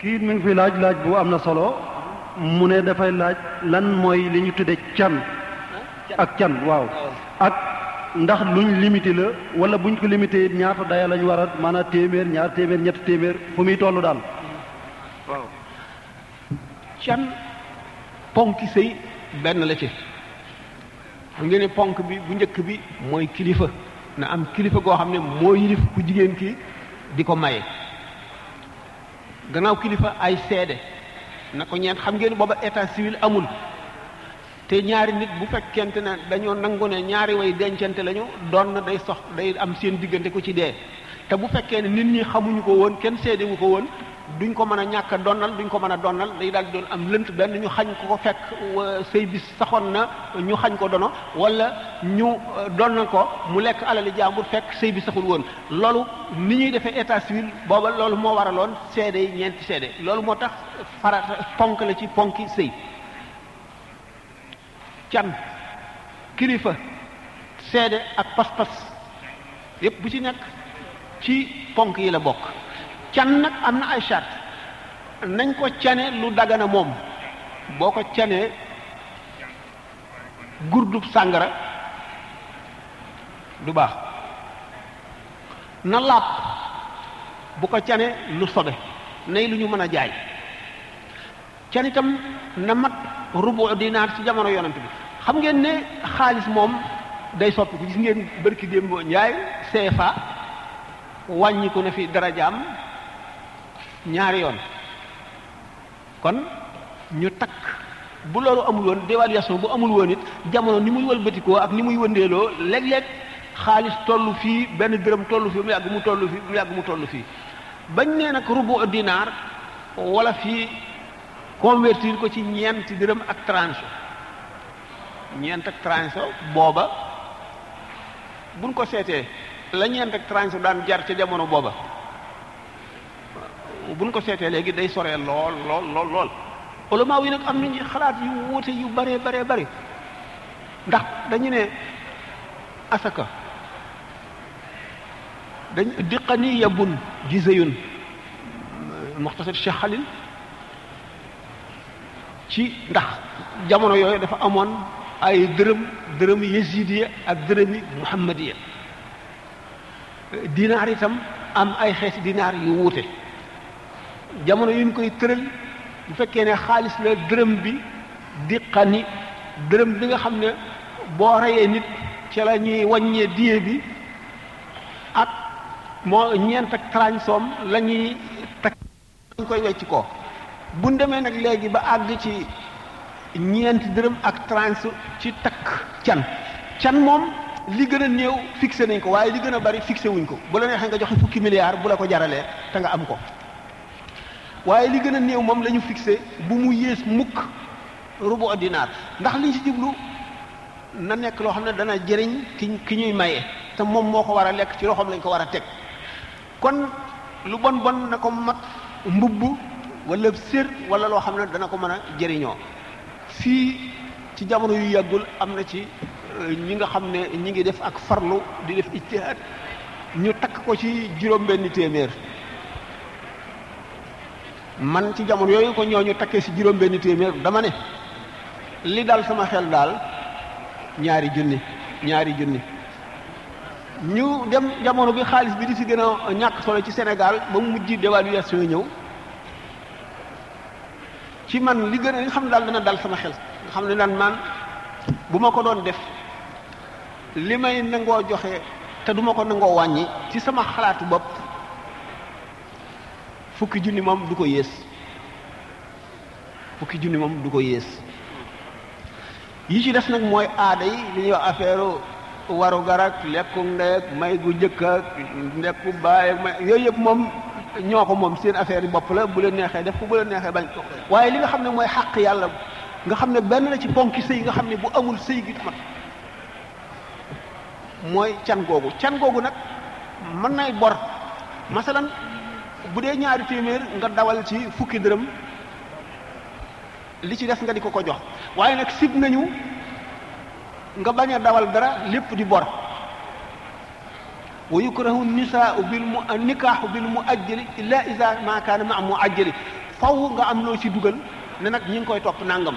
kii mi ngi fi laaj laaj bu am na solo mu ne dafay laaj lan mooy li ñu tudde can ak can waaw ak ndax luñ limité la wala buñ ko limité ñaata daya lañ war a maanaam téeméer ñaar téeméer ñetti téeméer fu muy toll daal waaw can ponk sëy benn la ci bu ngeen ne ponk bi bu njëkk bi mooy kilifa na am kilifa goo xam ne moo yilif ku jigéen ki di ko maye gannaaw kilifa ay seede na ko ñeent xam ngeen booba état civil amul te ñaari nit bu fekkente ne dañoo nangu ne ñaari way dencante lañu doon na day sox day am seen diggante ku ci dee te bu fekkee ne nit ñi xamuñu ko woon kenn seedewu ko woon duñ ko mën a ñàkk a donnal duñ ko mën a donnal day daal di doon am lënt benn ñu xañ ko ko fekk sëy bi saxoon na ñu xañ ko dono wala ñu donnal ko mu lekk alali jàmbur fekk sëy bi saxul woon loolu ni ñuy defee état civil booba loolu moo waraloon seede yi ñeenti seede loolu moo tax farata ponk la ci ponki sëy can kilifa seede ak pas-pas yépp bu ci nekk ci ponk yi la bokk can nag am na ay charte nañ ko cane lu dagana moom boo ko canee gurdub sàngara du baax na laab bu ko cane lu sobe nay lu ñu mën a jaay can itam na mat rubu dinaar ci jamono yonent bi xam ngeen ne xaalis moom day soppi ko gis ngeen bërki démb njaay CFA wàññiku na fi darajaam ñaari yoon kon ñu takk bu loolu amul woon dévaluation bu amul woon it jamono ni muy wëlbatikoo ak ni muy wëndeeloo léeg-léeg xaalis toll fii benn dërëm toll fii mu yàgg mu toll fii mu yàgg mu toll fii bañ nee nag rubu dinaar wala fii convertir ko ci ñeenti dërëm ak tranche ñeent ak tranche booba buñ ko seetee la ñeent ak tranche daan jar ca jamono booba buñ ko seetee léegi day soree lool lool lool lool ulamaa yi nag am nañu xalaat yu wuute yu baree baree bari ndax dañu ne asaka dañ diqani yabun jizayun muxtasar Cheikh Khalil ci ndax jamono yooyu dafa amoon ay dërëm dërëm yasidiya ak dërëmi muhammadiya dinaar itam am ay xeeti dinaar yu wuute jamono yu ñu koy tëral bu fekkee ne xaalis la dërëm bi diqani dërëm bi nga xam ne boo reyee nit ci la ñuy wàññee diye bi ak moo ñeent ak transom la ñuy dañ koy wecc ko bu ñu demee nag léegi ba àgg ci ñeenti dërëm ak tranche ci takk can can moom li gën a néew fixé nañ ko waaye li gën a bari fixé wuñ ko bu la neexee nga joxe fukki milliards bu la ko jaralee te nga am ko waaye li gën a néew moom la ñu fixé bu mu yées mukk rubu dinaar ndax liñ ci jublu na nekk loo xam ne dana jëriñ ki ki ñuy maye te moom moo ko war a lekk ci loxoom lañ ko war a teg kon lu bon bon na ko mat mbubb wala sér wala loo xam ne dana ko mën a jëriñoo fii ci jamono yu yàggul am na ci ñi nga xam ne ñi ngi def ak farlu di def ijtihaad ñu takk ko ci juróom benn téeméer man ci jamono yooyu ko ñooñu takkee ci juróom benn téeméer dama ne li dal sama xel daal ñaari junni ñaari junni ñu dem jamono bi xaalis bi di fi gën a ñàkk solo ci Sénégal ba mu mujj dévaluation ñëw ci man li gën a li xam ne daal dana dal sama xel nga xam ne daan man bu ma ko doon def li may nangoo joxe te duma ko nangoo wàññi ci sama xalaatu bopp fukki junni moom du ko yées fukki junni moom du ko yées yi ci des nag mooy aada yi li ñuy wax affaire waru garak lekku ndeeg may gu njëkk ak ndekku baay may yooyu yëpp moom ñoo ko moom seen affaire yi bopp la bu leen neexee def ko bu leen neexee bañ ko waaye li nga xam ne mooy xàq yàlla nga xam ne benn la ci ponki sëy nga xam ne bu amul sëy gi mat mooy can googu can googu nag mën nay bor masalan bu dee ñaari téeméer nga dawal ci fukki dërëm li ci des nga di ko ko jox waaye nag sib nañu nga bañ a dawal dara lépp di bor wa yukrahu nisaau bil mu nikaaxu bil mu ajjali illa isa ma kaana ma mu ajjali faw nga am loo ci dugal ne nag ñi ngi koy topp nangam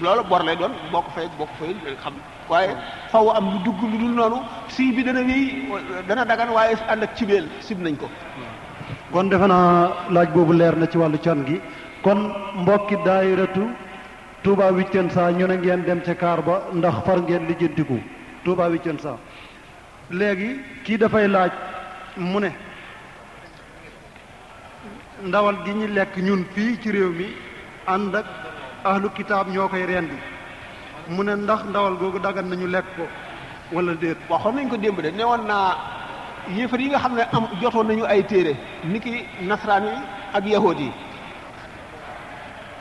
loolu bor lay doon boo ko fay boo ko fay xam waaye faw am lu dugg lu dul noonu sii bi dana wéy dana dagan waaye ànd ak cibeel sib nañ ko kon defe naa laaj boobu leer na ci wàllu can gi kon mbokki daayiratu Touba Vicenza ñu ne ngeen dem ca kaar ba ndax far ngeen lijjantiku Touba Vicenza léegi kii dafay laaj mu ne ndawal gi ñu lekk ñun fii ci réew mi ànd ak ahlu kitaab ñoo koy rendi mu ne ndax ndawal googu dagan nañu lekk ko wala déet waxoon nañ ko démb de ne woon naa yéefar yi nga xam ne am jotoon nañu ay téere ni ki nasraan yi ak yahood yi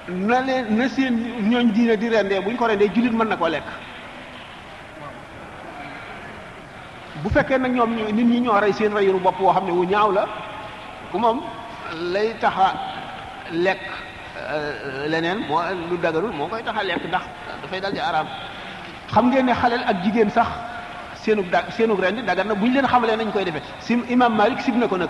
na leen na seen ñooñ diine di rendee bu ñu ko rendee jullit mën na koo lekk bu fekkee nag ñoom nit ñi ñoo rey seen reyinu bopp woo xam ne wu ñaaw la ku moom lay taxa lekk leneen moo lu dagarul moo koy taxa lekk ndax dafay dal di araam xam ngeen ne xaleel ak jigéen sax seenu da seenu rendi dagar na bu ñu leen xamalee nañ koy defee si imam Malik sib na ko nag